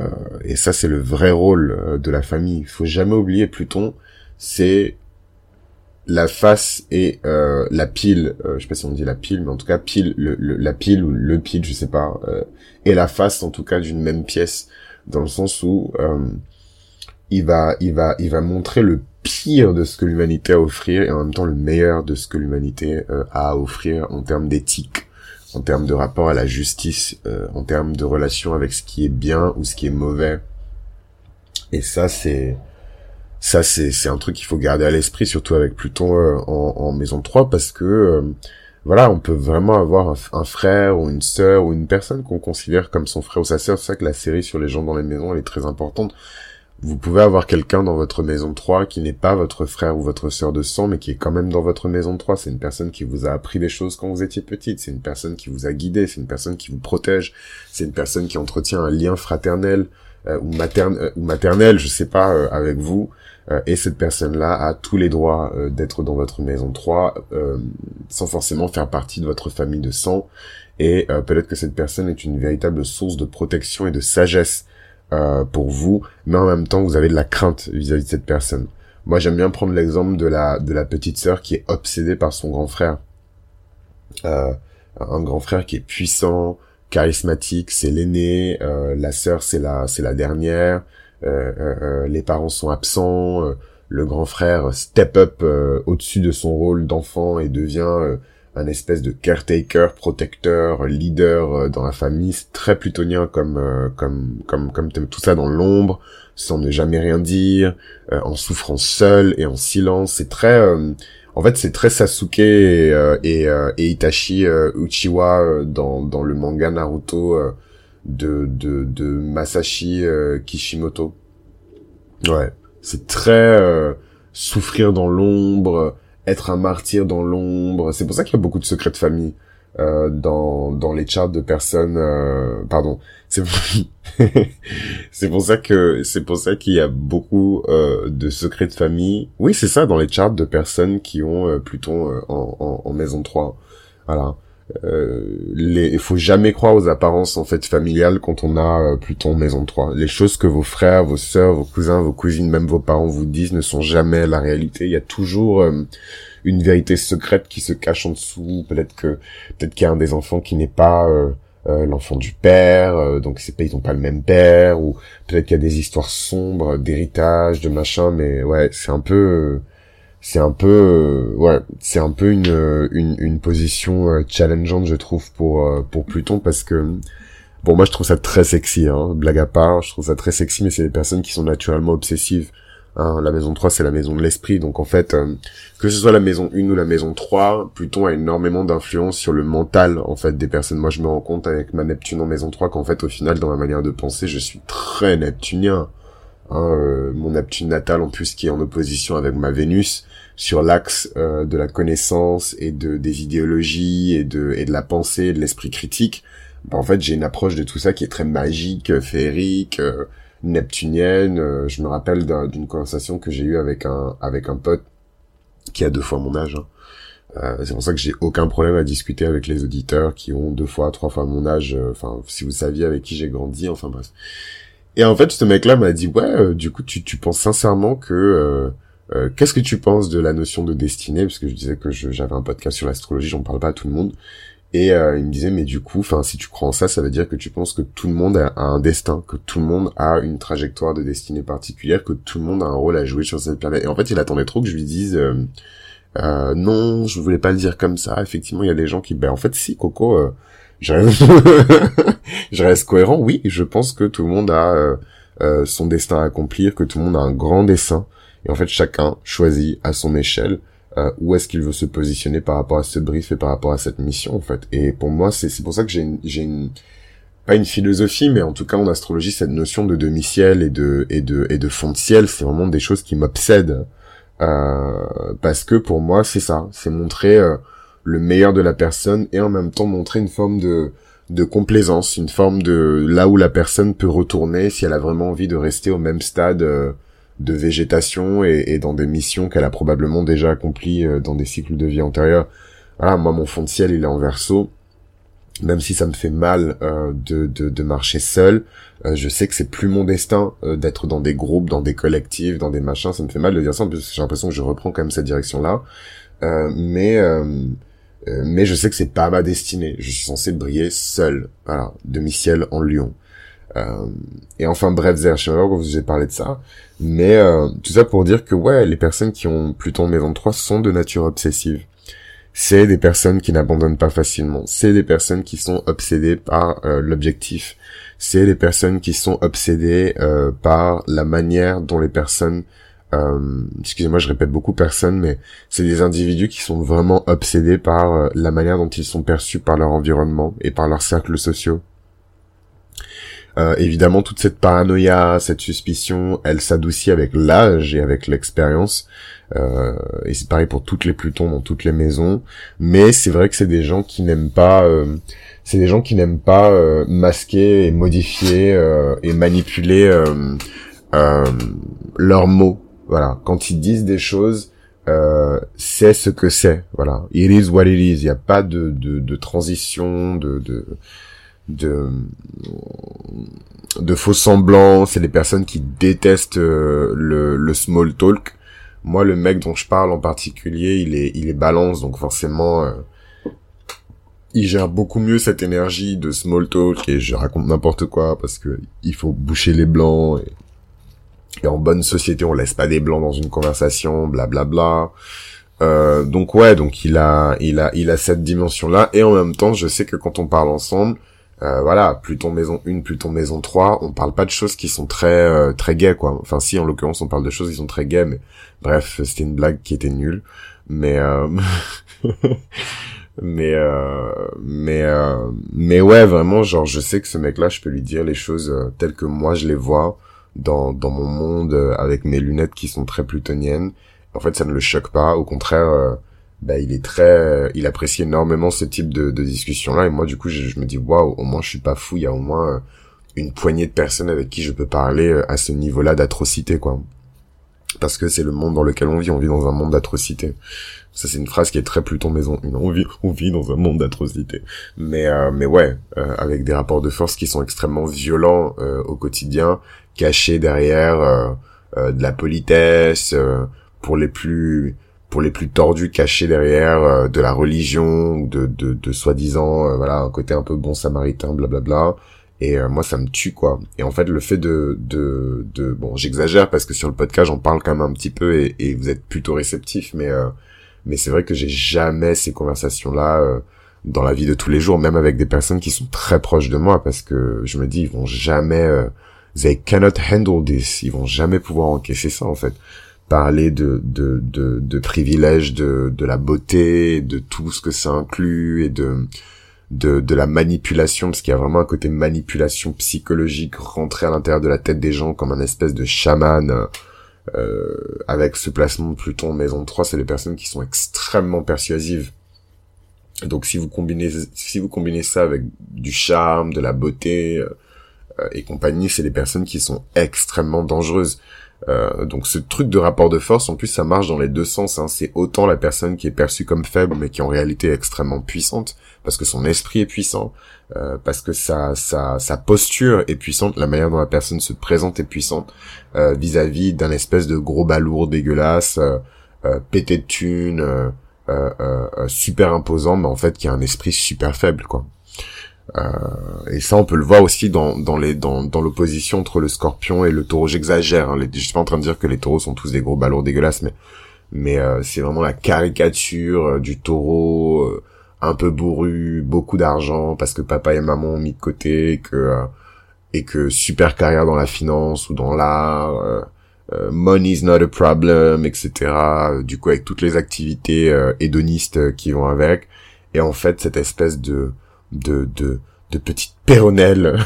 Euh, et ça c'est le vrai rôle de la famille. Il faut jamais oublier Pluton, c'est la face et euh, la pile, euh, je sais pas si on dit la pile, mais en tout cas pile, le, la pile ou le pile, je sais pas, euh, et la face en tout cas d'une même pièce, dans le sens où euh, il va, il va, il va montrer le pire de ce que l'humanité a à offrir et en même temps le meilleur de ce que l'humanité a à offrir en termes d'éthique, en termes de rapport à la justice, en termes de relation avec ce qui est bien ou ce qui est mauvais. Et ça, c'est ça c'est c'est un truc qu'il faut garder à l'esprit surtout avec Pluton euh, en, en, maison 3 parce que euh, voilà on peut vraiment avoir un, frère ou une sœur ou une personne qu'on considère comme son frère ou sa sœur c'est ça que la série sur les gens dans les maisons elle est très importante vous pouvez avoir quelqu'un dans votre maison 3 qui n'est pas votre frère ou votre sœur de sang, mais qui est quand même dans votre maison 3. C'est une personne qui vous a appris des choses quand vous étiez petite. C'est une personne qui vous a guidé. C'est une personne qui vous protège. C'est une personne qui entretient un lien fraternel euh, ou, maternel, ou maternel, je sais pas, avec vous. Euh, et cette personne-là a tous les droits euh, d'être dans votre maison 3 euh, sans forcément faire partie de votre famille de sang. Et peut-être que cette personne est une véritable source de protection et de sagesse pour vous, mais en même temps vous avez de la crainte vis-à-vis de cette personne. Moi j'aime bien prendre l'exemple de la de la petite sœur qui est obsédée par son grand frère. un grand frère qui est puissant, charismatique, c'est l'aîné, la sœur c'est la c'est la dernière, euh, euh, euh, les parents sont absents, le grand frère step up au-dessus de son rôle d'enfant et devient un espèce de caretaker, protecteur, leader dans la famille. C'est très plutonien comme comme comme comme tout ça dans l'ombre, sans ne jamais rien dire, en souffrant seul et en silence. C'est très en fait, c'est très Sasuke et, et, et Itachi Uchiwa dans, dans le manga Naruto de, de, de Masashi euh, Kishimoto. Ouais, c'est très euh, souffrir dans l'ombre, être un martyr dans l'ombre. C'est pour ça qu'il y a beaucoup de secrets de famille euh, dans dans les charts de personnes. pardon, c'est c'est pour ça que c'est pour ça qu'il y a beaucoup de secrets de famille. Oui, c'est ça dans les charts de personnes qui ont plutôt en, en, en maison 3. Voilà. Euh, il faut jamais croire aux apparences en fait familiales quand on a euh, Pluton maison 3. Les choses que vos frères, vos sœurs, vos cousins, vos cousines, même vos parents vous disent ne sont jamais la réalité. Il y a toujours euh, une vérité secrète qui se cache en dessous. Peut-être que peut-être qu'il y a un des enfants qui n'est pas l'enfant du père, donc c'est pas ils ont pas le même père, ou peut-être qu'il y a des histoires sombres d'héritage, de machin, mais ouais, c'est un peu c'est un peu euh, ouais c'est un peu une euh, une, position euh, challengeante je trouve pour pour Pluton parce que bon moi je trouve ça très sexy hein, blague à part je trouve ça très sexy mais c'est des personnes qui sont naturellement obsessives hein. la maison 3 c'est la maison de l'esprit. Donc en fait que ce soit la maison 1 ou la maison 3 Pluton a énormément d'influence sur le mental en fait des personnes. Moi je me rends compte avec ma Neptune en maison 3 qu'en fait au final dans ma manière de penser je suis très neptunien Hein, mon Neptune natal en plus qui est en opposition avec ma Vénus sur l'axe euh, de la connaissance et de des idéologies et de et de la pensée et de l'esprit critique bah, en fait j'ai une approche de tout ça qui est très magique féerique euh, neptunienne euh, je me rappelle d'une conversation que j'ai eue avec un avec un pote qui a deux fois mon âge hein. c'est pour ça que j'ai aucun problème à discuter avec les auditeurs qui ont deux fois trois fois mon âge enfin si vous saviez avec qui j'ai grandi enfin bref et en fait ce mec là m'a dit ouais du coup tu tu penses sincèrement que euh, qu'est-ce que tu penses de la notion de destinée? Parce que je disais que j'avais un podcast sur l'astrologie, j'en parle pas à tout le monde. Et euh, il me disait, mais du coup, enfin, si tu crois en ça, ça veut dire que tu penses que tout le monde a, un destin, que tout le monde a une trajectoire de destinée particulière, que tout le monde a un rôle à jouer sur cette planète. Et en fait, il attendait trop que je lui dise, euh, euh non, je voulais pas le dire comme ça. Effectivement, il y a des gens qui, ben en fait, si, Coco, euh, je, reste... je reste cohérent. Oui, je pense que tout le monde a son destin à accomplir, que tout le monde a un grand dessin et en fait, chacun choisit à son échelle euh, où est-ce qu'il veut se positionner par rapport à ce brief et par rapport à cette mission, en fait. Et pour moi, c'est pour ça que j'ai une, une pas une philosophie, mais en tout cas en astrologie, cette notion de demi-ciel et de et de et de fond de ciel, c'est vraiment des choses qui m'obsèdent euh, parce que pour moi, c'est ça, c'est montrer euh, le meilleur de la personne et en même temps montrer une forme de de complaisance, une forme de là où la personne peut retourner si elle a vraiment envie de rester au même stade euh, de végétation et, dans des missions qu'elle a probablement déjà accomplies euh, dans des cycles de vie antérieurs. Voilà, moi mon fond de ciel il est en verso. Même si ça me fait mal euh, de, de, marcher seul, euh, je sais que c'est plus mon destin d'être dans des groupes, dans des collectifs, dans des machins. Ça me fait mal de dire ça, parce que j'ai l'impression que je reprends quand même cette direction-là. mais mais je sais que c'est pas ma destinée. Je suis censé briller seul. Voilà, demi-ciel en lion. Euh, et enfin bref, je sais pas pourquoi vous avez parlé de ça, mais euh, tout ça pour dire que ouais, les personnes qui ont Pluton maison 3 sont de nature obsessive. C'est des personnes qui n'abandonnent pas facilement. C'est des personnes qui sont obsédées par euh, l'objectif. C'est des personnes qui sont obsédées par la manière dont les personnes excusez-moi, je répète beaucoup personnes, mais c'est des individus qui sont vraiment obsédés par la manière dont ils sont perçus par leur environnement et par leurs cercles sociaux. Euh, évidemment, toute cette paranoïa, cette suspicion, elle s'adoucit avec l'âge et avec l'expérience. Euh, et c'est pareil pour toutes les Plutons dans toutes les maisons. Mais c'est vrai que c'est des gens qui n'aiment pas, euh, c'est des gens qui n'aiment pas masquer et modifier et manipuler leurs mots. Voilà, quand ils disent des choses, c'est ce que c'est. Voilà, it is what it is. Il n'y a pas de, de, de transition, de, de de faux semblants, c'est des personnes qui détestent euh, le, le small talk. Moi, le mec dont je parle en particulier, il est il est balance, donc forcément, euh, il gère beaucoup mieux cette énergie de small talk et je raconte n'importe quoi parce que il faut boucher les blancs et, en bonne société, on laisse pas des blancs dans une conversation, blablabla. Bla, bla. Euh, donc ouais, donc il a il a il a cette dimension là et en même temps, je sais que quand on parle ensemble euh, voilà, Pluton maison 1, Pluton maison 3, on parle pas de choses qui sont très euh, très gays quoi. Enfin si en l'occurrence on parle de choses qui sont très gays mais bref, c'était une blague qui était nulle mais euh... mais euh... mais euh, mais ouais, vraiment genre je sais que ce mec là, je peux lui dire les choses euh, telles que moi je les vois dans dans mon monde avec mes lunettes qui sont très plutoniennes. En fait, ça ne le choque pas, au contraire bah, il est très, il apprécie énormément ce type de, de discussion-là. Et moi, du coup, je, me dis, waouh, au moins, je suis pas fou. Il y a au moins euh, une poignée de personnes avec qui je peux parler euh, à ce niveau-là d'atrocité, quoi. parce que c'est le monde dans lequel on vit. On vit dans un monde d'atrocité. Ça, c'est une phrase qui est très Pluton Maison On vit, on vit dans un monde d'atrocité. Mais, euh, mais ouais, euh, avec des rapports de force qui sont extrêmement violents euh, au quotidien, cachés derrière de la politesse, pour les plus pour les plus tordus cachés derrière de la religion ou de de, soi-disant voilà un côté un peu bon samaritain blablabla et moi ça me tue quoi. Et en fait le fait de de de bon j'exagère parce que sur le podcast j'en parle quand même un petit peu et, et vous êtes plutôt réceptif mais mais c'est vrai que j'ai jamais ces conversations-là euh, dans la vie de tous les jours, même avec des personnes qui sont très proches de moi, parce que je me dis, ils vont jamais, euh, they cannot handle this, ils vont jamais pouvoir encaisser ça, en fait. Parler de, de, de, de privilèges, de, de la beauté, de tout ce que ça inclut, et de, de, de la manipulation, parce qu'il y a vraiment un côté manipulation psychologique rentré à l'intérieur de la tête des gens comme un espèce de chaman, euh, euh, avec ce placement de Pluton maison 3, c'est des personnes qui sont extrêmement persuasives. Donc si vous combinez si vous combinez ça avec du charme, de la beauté euh, et compagnie, c'est des personnes qui sont extrêmement dangereuses. Euh, donc ce truc de rapport de force, en plus, ça marche dans les deux sens. Hein. C'est autant la personne qui est perçue comme faible, mais qui en réalité est extrêmement puissante, parce que son esprit est puissant, euh, parce que sa, sa, sa posture est puissante, la manière dont la personne se présente est puissante, euh, vis-à-vis d'un espèce de gros balourd dégueulasse, pété de thunes, super imposant, mais en fait qui a un esprit super faible, quoi. Euh, et ça, on peut le voir aussi dans, dans les dans, dans l'opposition entre le Scorpion et le Taureau. J'exagère. Hein, je suis pas en train de dire que les Taureaux sont tous des gros ballons dégueulasses, mais mais euh, c'est vraiment la caricature euh, du Taureau un peu bourru, beaucoup d'argent parce que papa et maman ont mis de côté, et que et que super carrière dans la finance ou dans l'art. money is not a problem, etc. Du coup, avec toutes les activités hédonistes qui vont avec. Et en fait, cette espèce de de, de, de petite péronnelle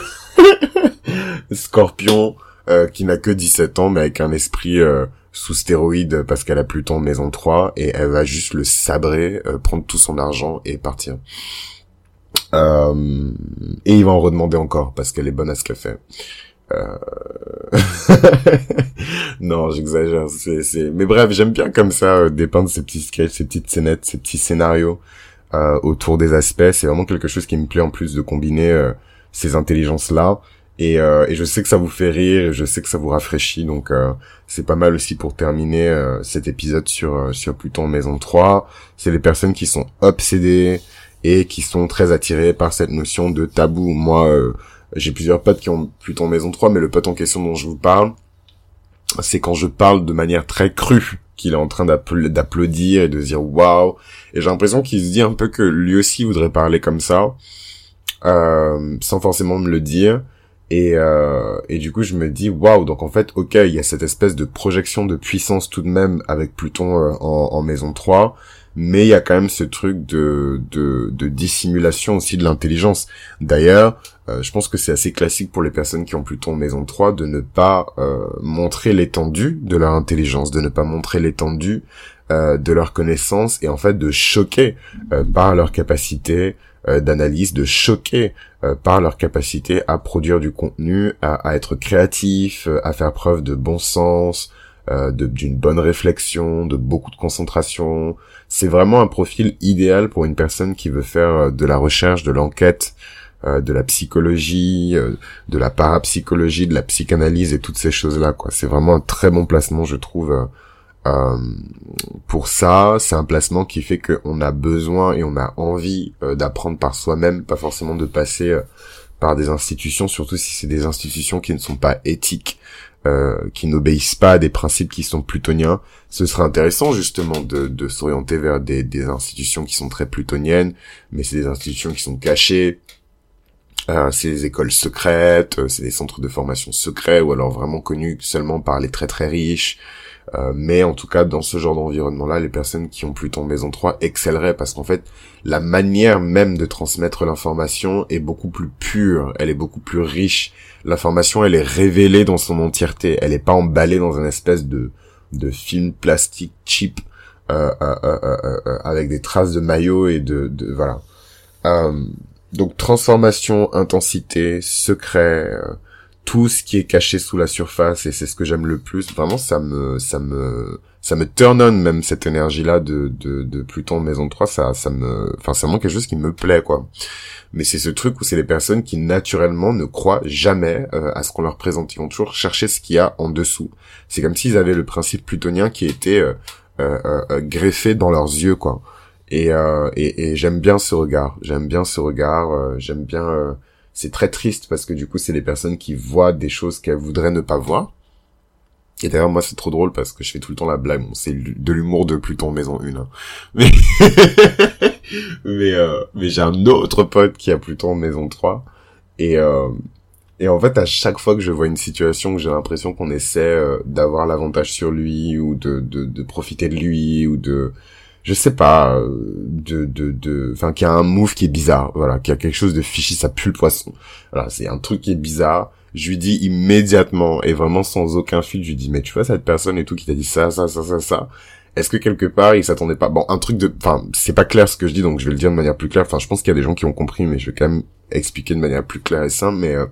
scorpion euh, qui n'a que 17 ans mais avec un esprit euh, sous stéroïde parce qu'elle a plus de maison 3 et elle va juste le sabrer, euh, prendre tout son argent et partir. et il va en redemander encore parce qu'elle est bonne à ce qu'elle fait. non, j'exagère. C'est, Mais bref, j'aime bien comme ça dépeindre ces petits sketchs, ces petites scénettes, ces petits scénarios euh, autour des aspects. C'est vraiment quelque chose qui me plaît en plus de combiner euh, ces intelligences-là. Et, euh, et, je sais que ça vous fait rire, et je sais que ça vous rafraîchit, donc c'est pas mal aussi pour terminer cet épisode sur sur Pluton Maison 3. C'est les personnes qui sont obsédées et qui sont très attirées par cette notion de tabou. Moi, j'ai plusieurs potes qui ont Pluton Maison 3, mais le pote en question dont je vous parle, c'est quand je parle de manière très crue qu'il est en train d'applaudir et de dire waouh. Et j'ai l'impression qu'il se dit un peu que lui aussi voudrait parler comme ça, euh, sans forcément me le dire. Et, euh, et du coup, je me dis waouh. Donc en fait, ok, il y a cette espèce de projection de puissance tout de même avec Pluton euh, en, en maison 3 mais il y a quand même ce truc de, de, dissimulation aussi de l'intelligence. D'ailleurs, euh, je pense que c'est assez classique pour les personnes qui ont Pluton maison 3 de ne pas euh, montrer l'étendue de leur intelligence, de ne pas montrer l'étendue euh, de leur connaissance et en fait de choquer par leur capacité d'analyse, de choquer par leur capacité à produire du contenu, à être créatif, à faire preuve de bon sens, euh, d'une bonne réflexion, de beaucoup de concentration. C'est vraiment un profil idéal pour une personne qui veut faire euh, de la recherche, de l'enquête, euh, de la psychologie, de la parapsychologie, de la psychanalyse et toutes ces choses-là. quoi. C'est vraiment un très bon placement, je trouve. pour ça, c'est un placement qui fait qu'on a besoin et on a envie d'apprendre par soi-même, pas forcément de passer par des institutions, surtout si c'est des institutions qui ne sont pas éthiques, euh, qui n'obéissent pas à des principes qui sont plutoniens. Ce serait intéressant justement de, de s'orienter vers des, des, institutions qui sont très plutoniennes, mais c'est des institutions qui sont cachées. Euh, c'est des écoles secrètes, euh, c'est des centres de formation secrets ou alors vraiment connus seulement par les très très riches. Euh, mais en tout cas, dans ce genre d'environnement-là, les personnes qui ont Pluton maison 3 excelleraient parce qu'en fait, la manière même de transmettre l'information est beaucoup plus pure, elle est beaucoup plus riche. L'information, elle est révélée dans son entièreté, elle est pas emballée dans un espèce de, de film plastique cheap euh, euh, euh, avec des traces de maillot et de, de voilà. donc transformation, intensité, secret tout ce qui est caché sous la surface et c'est ce que j'aime le plus. Vraiment, ça me, ça me, ça me turn on même cette énergie-là de, de, de Pluton Maison 3. Ça, ça me, enfin, c'est vraiment quelque chose qui me plaît, quoi. Mais c'est ce truc où c'est les personnes qui naturellement ne croient jamais euh, à ce qu'on leur présente. Ils vont toujours chercher ce qu'il y a en dessous. C'est comme s'ils avaient le principe plutonien qui était euh, euh, greffé dans leurs yeux, quoi. Et, et, et j'aime bien ce regard. J'aime bien ce regard. j'aime bien c'est très triste parce que du coup, c'est les personnes qui voient des choses qu'elles voudraient ne pas voir. Et d'ailleurs, moi, c'est trop drôle parce que je fais tout le temps la blague. C'est de l'humour de Pluton Maison 1. Hein. Mais, mais, euh, mais j'ai un autre pote qui a Pluton Maison 3. Et, euh, et en fait, à chaque fois que je vois une situation que j'ai l'impression qu'on essaie euh, d'avoir l'avantage sur lui ou de, de, de profiter de lui ou de je sais pas, euh, de, de, de, enfin, qui a un move qui est bizarre, voilà, qui a quelque chose de fichi, ça pue le poisson. Voilà, c'est un truc qui est bizarre. Je lui dis immédiatement, et vraiment sans aucun fil, je lui dis, mais tu vois cette personne et tout qui t'a dit ça, ça, ça, ça, ça. Est-ce que quelque part il s'attendait pas? Bon, un truc de, enfin, c'est pas clair ce que je dis, donc je vais le dire de manière plus claire. Enfin, je pense qu'il y a des gens qui ont compris, mais je vais quand même expliquer de manière plus claire et simple. Mais euh,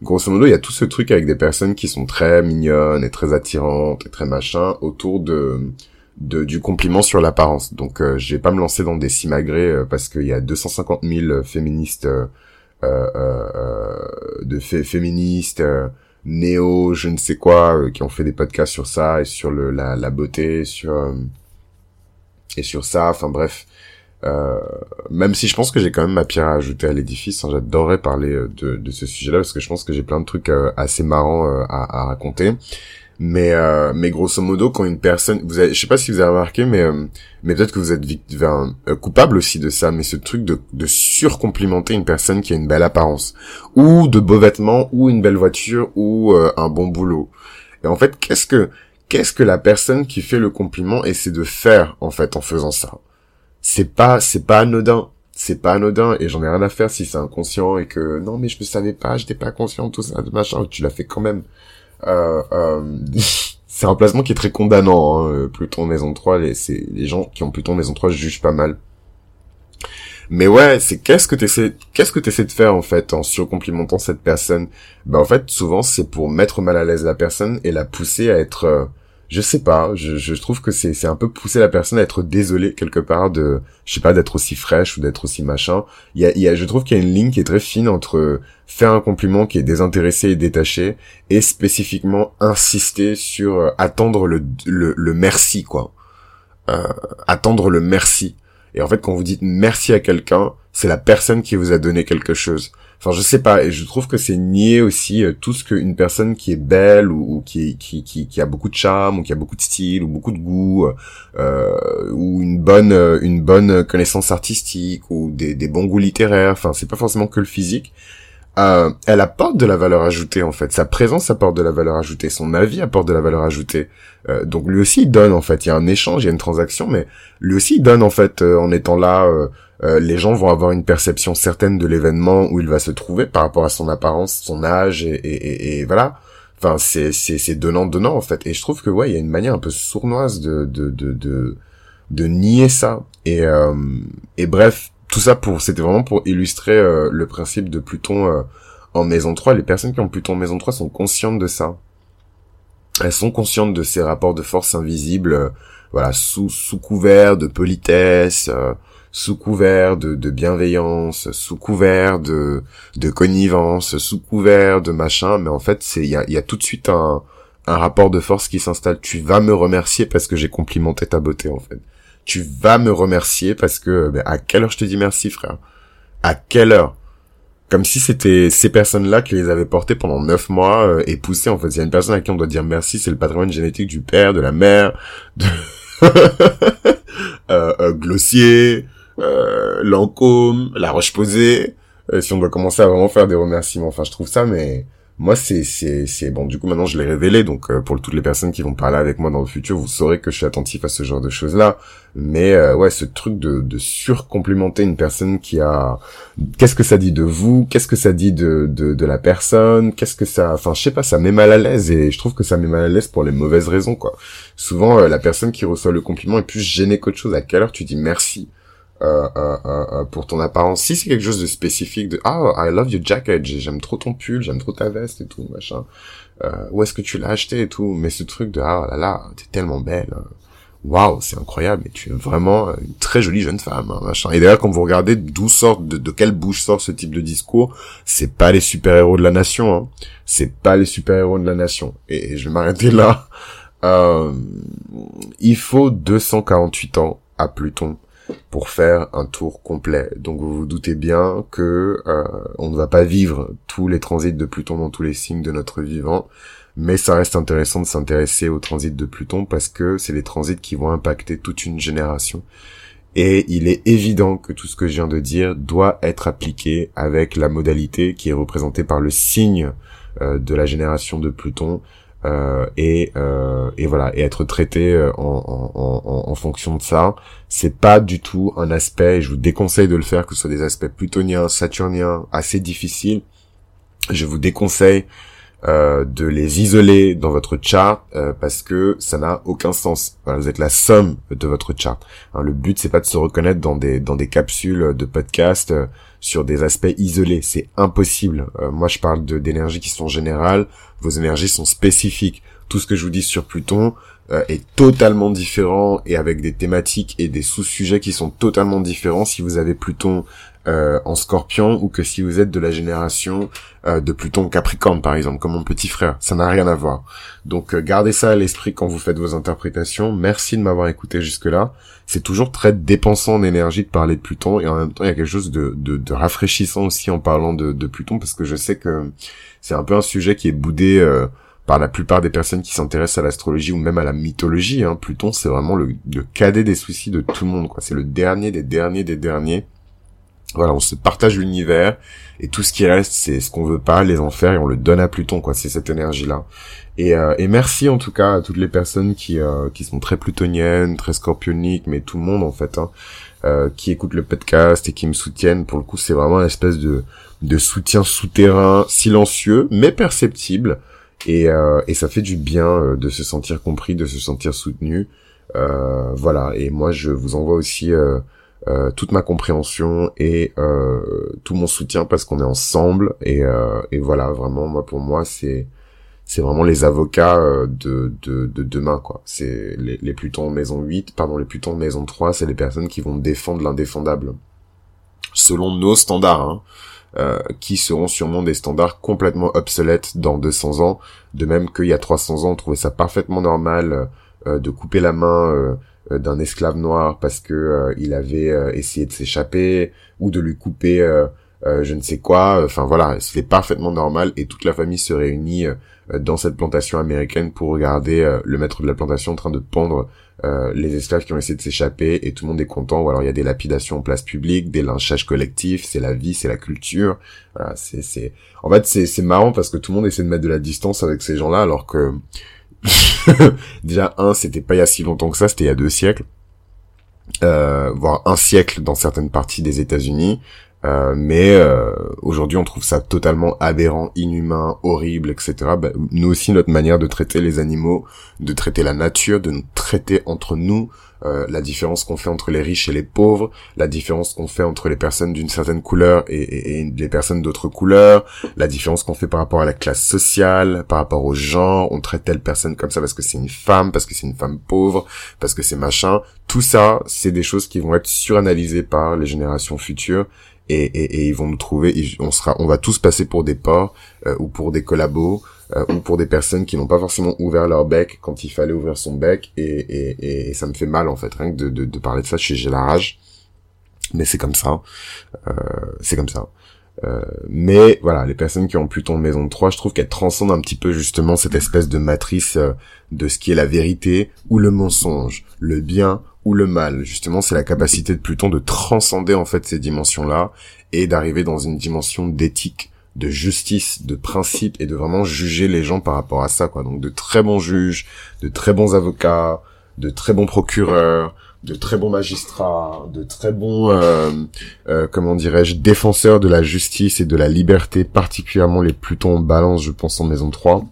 grosso modo, il y a tout ce truc avec des personnes qui sont très mignonnes et très attirantes et très machin autour de de, du compliment sur l'apparence. Donc euh, je vais pas me lancer dans des simagrées euh, parce qu'il y a 250 000 féministes euh, euh, de féministes néo je ne sais quoi qui ont fait des podcasts sur ça et sur le, la, la beauté sur et sur ça enfin bref même si je pense que j'ai quand même ma pierre à ajouter à l'édifice, hein, j'adorerais parler de, de ce sujet-là parce que je pense que j'ai plein de trucs assez marrants à, raconter. Mais euh, mais grosso modo, quand une personne, vous avez, je sais pas si vous avez remarqué, mais euh, mais peut-être que vous êtes victime, euh, coupable aussi de ça. Mais ce truc de de surcomplimenter une personne qui a une belle apparence, ou de beaux vêtements, ou une belle voiture, ou euh, un bon boulot. Et en fait, qu'est-ce que qu'est-ce que la personne qui fait le compliment essaie de faire en fait en faisant ça? C'est pas c'est pas anodin c'est pas anodin et j'en ai rien à faire si c'est inconscient et que non mais je ne savais pas, j'étais pas conscient tout ça de machin, tu l'as fait quand même. Euh, euh, c'est un placement qui est très condamnant. Hein, Pluton Maison 3, les, c'est, les gens qui ont Pluton Maison 3 jugent pas mal. Mais ouais, c'est qu'est-ce que t'essaies, qu'est-ce que t'essaies de faire en fait en surcomplimentant cette personne? Ben en fait, souvent c'est pour mettre mal à l'aise la personne et la pousser à être euh, je sais pas, je, je trouve que c'est un peu pousser la personne à être désolée quelque part de je sais pas d'être aussi fraîche ou d'être aussi machin. Il y a, y a je trouve qu'il y a une ligne qui est très fine entre faire un compliment qui est désintéressé et détaché et spécifiquement insister sur euh, attendre le, le, le merci quoi. Euh, attendre le merci. Et en fait quand vous dites merci à quelqu'un, c'est la personne qui vous a donné quelque chose. Enfin, je sais pas, et je trouve que c'est nier aussi euh, tout ce qu'une personne qui est belle ou, qui, qui, qui, qui, a beaucoup de charme ou qui a beaucoup de style ou beaucoup de goût euh, ou une bonne euh, une bonne connaissance artistique ou des, des bons goûts littéraires. Enfin, c'est pas forcément que le physique. Euh, elle apporte de la valeur ajoutée en fait. Sa présence apporte de la valeur ajoutée, son avis apporte de la valeur ajoutée. Euh, donc lui aussi il donne en fait. Il y a un échange, il y a une transaction, mais lui aussi il donne en fait en étant là. Euh, les gens vont avoir une perception certaine de l'événement où il va se trouver par rapport à son apparence, son âge et, et, et, voilà. Enfin, c'est c'est c'est donnant donnant en fait. Et je trouve que ouais, il y a une manière un peu sournoise de de de de, de nier ça. Et euh, et bref, tout ça pour c'était vraiment pour illustrer euh, le principe de Pluton en maison 3. Les personnes qui ont Pluton en maison 3 sont conscientes de ça. Elles sont conscientes de ces rapports de force invisibles, voilà, sous sous couvert de politesse sous couvert de, de bienveillance, sous couvert de, de connivence, sous couvert de machin, mais en fait, c'est il y a, y a tout de suite un, un rapport de force qui s'installe. Tu vas me remercier parce que j'ai complimenté ta beauté, en fait. Tu vas me remercier parce que, ben, à quelle heure je te dis merci, frère? À quelle heure? Comme si c'était ces personnes-là qui les avaient portées pendant neuf mois euh, et poussées, en fait. Il y a une personne à qui on doit dire merci, c'est le patrimoine génétique du père, de la mère, de... euh, euh, Glossier, euh, Lancôme, La Roche-Posay, euh, si on doit commencer à vraiment faire des remerciements. Enfin, je trouve ça, mais moi, c'est, c'est, c'est bon. Du coup, maintenant, je l'ai révélé. Donc, euh, pour toutes les personnes qui vont parler avec moi dans le futur, vous saurez que je suis attentif à ce genre de choses-là. Mais euh, ouais, ce truc de, de surcomplimenter une personne qui a, qu'est-ce que ça dit de vous? Qu'est-ce que ça dit de, de, de la personne? Qu'est-ce que ça, enfin, je sais pas, ça met mal à l'aise. Et je trouve que ça met mal à l'aise pour les mauvaises raisons, quoi. Souvent, la personne qui reçoit le compliment est plus gênée qu'autre chose. À quelle heure tu dis merci? Euh, euh, euh, pour ton apparence. Si c'est quelque chose de spécifique, de ah I love your jacket, j'aime trop ton pull, j'aime trop ta veste et tout machin. Où est-ce que tu l'as acheté et tout? Mais ce truc de ah là là, t'es tellement belle. Hein. Waouh, c'est incroyable. Et tu es vraiment une très jolie jeune femme, hein, machin. Et d'ailleurs, quand vous regardez d'où sort, de, quelle bouche sort ce type de discours, c'est pas les super héros de la nation. Hein. C'est pas les super héros de la nation. Et je vais m'arrêter là. Euh, il faut 248 ans à Pluton pour faire un tour complet. Donc vous vous doutez bien que euh, on ne va pas vivre tous les transits de Pluton dans tous les signes de notre vivant, mais ça reste intéressant de s'intéresser aux transits de Pluton parce que c'est les transits qui vont impacter toute une génération. Et il est évident que tout ce que je viens de dire doit être appliqué avec la modalité qui est représentée par le signe euh, de la génération de Pluton, euh, et, euh, et voilà et être traité euh, en, fonction de ça c'est pas du tout un aspect et je vous déconseille de le faire que ce soit des aspects plutoniens saturniens assez difficiles. Je vous déconseille euh, de les isoler dans votre chart euh, parce que ça n'a aucun sens. Voilà, vous êtes la somme de votre chart. Hein, le but c'est pas de se reconnaître dans des dans des capsules de podcast euh, sur des aspects isolés. C'est impossible. moi je parle d'énergies qui sont générales. Vos énergies sont spécifiques. Tout ce que je vous dis sur Pluton est totalement différent et avec des thématiques et des sous-sujets qui sont totalement différents si vous avez Pluton euh, en scorpion ou que si vous êtes de la génération euh, de Pluton Capricorne par exemple, comme mon petit frère. Ça n'a rien à voir. Donc euh, gardez ça à l'esprit quand vous faites vos interprétations. Merci de m'avoir écouté jusque-là. C'est toujours très dépensant en énergie de parler de Pluton et en même temps il y a quelque chose de, de, rafraîchissant aussi en parlant de, de, Pluton parce que je sais que c'est un peu un sujet qui est boudé par la plupart des personnes qui s'intéressent à l'astrologie ou même à la mythologie. Hein. Pluton, c'est vraiment le, le, cadet des soucis de tout le monde. quoi. C'est le dernier des derniers des derniers. Voilà, on se partage l'univers et tout ce qui reste, c'est ce qu'on veut pas, les enfers, et on le donne à Pluton, quoi. C'est cette énergie-là. Et, euh, et merci en tout cas à toutes les personnes qui euh, qui sont très plutoniennes, très scorpioniques, mais tout le monde en fait, hein, euh, qui écoutent le podcast et qui me soutiennent. Pour le coup, c'est vraiment une espèce de de soutien souterrain, silencieux, mais perceptible. Et, euh, et ça fait du bien euh, de se sentir compris, de se sentir soutenu. Euh, voilà. Et moi, je vous envoie aussi euh, toute ma compréhension et euh, tout mon soutien parce qu'on est ensemble et, euh, et voilà vraiment moi pour moi c'est c'est vraiment les avocats de, de, de demain quoi c'est les, les Plutons maison 8 pardon les Plutons maison 3 c'est les personnes qui vont défendre l'indéfendable selon nos standards hein, euh, qui seront sûrement des standards complètement obsolètes dans 200 ans. De même qu'il y a 300 ans on trouvait ça parfaitement normal euh, de couper la main euh, d'un esclave noir parce que il avait essayé de s'échapper ou de lui couper je ne sais quoi. Enfin voilà, c'est parfaitement normal et toute la famille se réunit dans cette plantation américaine pour regarder le maître de la plantation en train de pendre les esclaves qui ont essayé de s'échapper et tout le monde est content. Ou alors il y a des lapidations en place publique, des lynchages collectifs, c'est la vie, c'est la culture. Voilà, c'est c'est en fait c'est c'est marrant parce que tout le monde essaie de mettre de la distance avec ces gens-là alors que Déjà, un, c'était pas il y a si longtemps que ça, c'était il y a deux siècles. Euh, voire un siècle dans certaines parties des États-Unis. Euh, mais euh, aujourd'hui, on trouve ça totalement aberrant, inhumain, horrible, etc. Bah, nous aussi, notre manière de traiter les animaux, de traiter la nature, de nous traiter entre nous, euh, la différence qu'on fait entre les riches et les pauvres, la différence qu'on fait entre les personnes d'une certaine couleur et, et, les personnes d'autres couleurs, la différence qu'on fait par rapport à la classe sociale, par rapport au genre, on traite telle personne comme ça parce que c'est une femme, parce que c'est une femme pauvre, parce que c'est machin. Tout ça, c'est des choses qui vont être suranalysées par les générations futures et, et, et, ils vont nous trouver, on sera, on va tous passer pour des porcs euh, ou pour des collabos euh, ou pour des personnes qui n'ont pas forcément ouvert leur bec quand il fallait ouvrir son bec et, et, ça me fait mal en fait rien que de, de, de parler de ça, j'ai la rage, mais c'est comme ça, euh, c'est comme ça. Euh, mais voilà, les personnes qui ont Pluton maison 3, je trouve qu'elles transcendent un petit peu justement cette espèce de matrice euh, de ce qui est la vérité ou le mensonge, le bien ou le mal. Justement, c'est la capacité de Pluton de transcender en fait ces dimensions-là et d'arriver dans une dimension d'éthique, de justice, de principe et de vraiment juger les gens par rapport à ça, quoi. Donc de très bons juges, de très bons avocats, de très bons procureurs, de très bons magistrats, de très bons, euh, euh, comment dirais-je, défenseurs de la justice et de la liberté, particulièrement les Plutons en balance, je pense, en maison 3.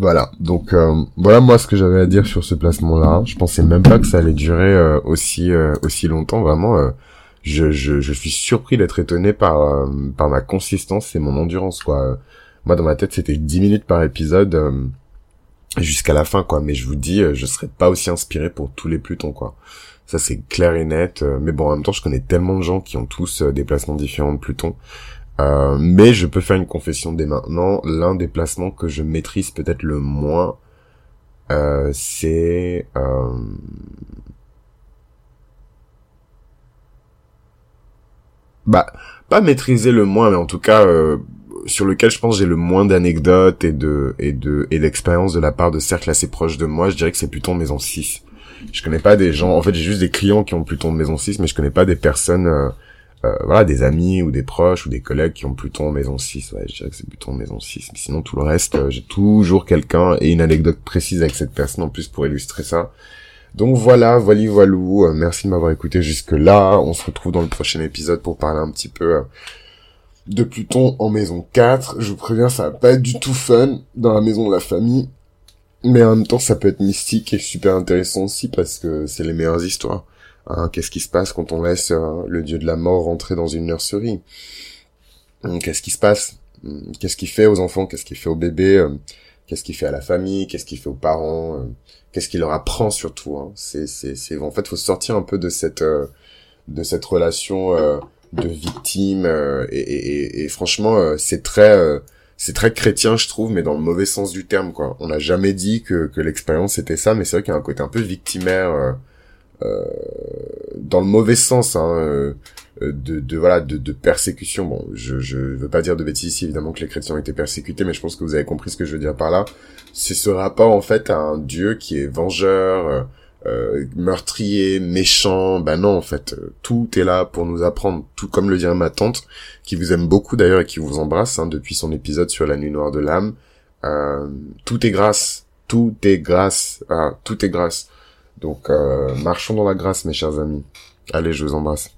Voilà, donc euh, voilà moi ce que j'avais à dire sur ce placement-là. Je pensais même pas que ça allait durer euh, aussi euh, aussi longtemps. Vraiment, je, je, suis surpris d'être étonné par par ma consistance et mon endurance quoi. Moi dans ma tête c'était 10 minutes par épisode jusqu'à la fin quoi. Mais je vous dis, je serais pas aussi inspiré pour tous les Plutons quoi. Ça c'est clair et net. mais bon en même temps je connais tellement de gens qui ont tous des placements différents de Pluton euh, mais je peux faire une confession dès maintenant. L'un des placements que je maîtrise peut-être le moins, euh, c'est euh... bah pas maîtriser le moins, mais en tout cas euh, sur lequel je pense j'ai le moins d'anecdotes et de et de et d'expériences de la part de cercles assez proches de moi. Je dirais que c'est plutôt maison 6. Je connais pas des gens. En fait, j'ai juste des clients qui ont plutôt maison 6, mais je connais pas des personnes euh, voilà, des amis ou des proches ou des collègues qui ont Pluton en maison 6. Ouais, je dirais que c'est Pluton en maison 6. Mais sinon, tout le reste, euh, j'ai toujours quelqu'un et une anecdote précise avec cette personne en plus pour illustrer ça. Donc voilà, voilà, voilou. Euh, merci de m'avoir écouté jusque là. On se retrouve dans le prochain épisode pour parler un petit peu de Pluton en maison 4. Je vous préviens, ça va pas être du tout fun dans la maison de la famille. Mais en même temps, ça peut être mystique et super intéressant aussi parce que c'est les meilleures histoires. Hein, qu'est-ce qui se passe quand on laisse euh, le dieu de la mort rentrer dans une nurserie? Hum, Qu'est-ce qui se passe? Hum, Qu'est-ce qu'il fait aux enfants? Qu'est-ce qu'il fait aux bébés? Euh, Qu'est-ce qu'il fait à la famille? Qu'est-ce qu'il fait aux parents? Euh, Qu'est-ce qu'il leur apprend surtout hein? C'est, c'est, en fait, faut sortir un peu de cette, de cette relation de victime. Et, franchement, c'est très, c'est très chrétien, je trouve, mais dans le mauvais sens du terme, quoi. On n'a jamais dit que, que l'expérience était ça, mais c'est vrai qu'il y a un côté un peu victimaire euh, dans le mauvais sens hein, euh, de, de, voilà de, de, persécution. Bon, je je veux pas dire de bêtises ici, évidemment que les chrétiens ont été persécutés, mais je pense que vous avez compris ce que je veux dire par là. C'est ce rapport en fait à un Dieu qui est vengeur, euh, euh meurtrier, méchant. Ben non, en fait, tout est là pour nous apprendre. Tout comme le dirait ma tante, qui vous aime beaucoup d'ailleurs et qui vous embrasse hein, depuis son épisode sur la nuit noire de l'âme. Euh, tout est grâce, tout est grâce, ah, tout est grâce. Donc, euh, marchons dans la grâce, mes chers amis. Allez, je vous embrasse.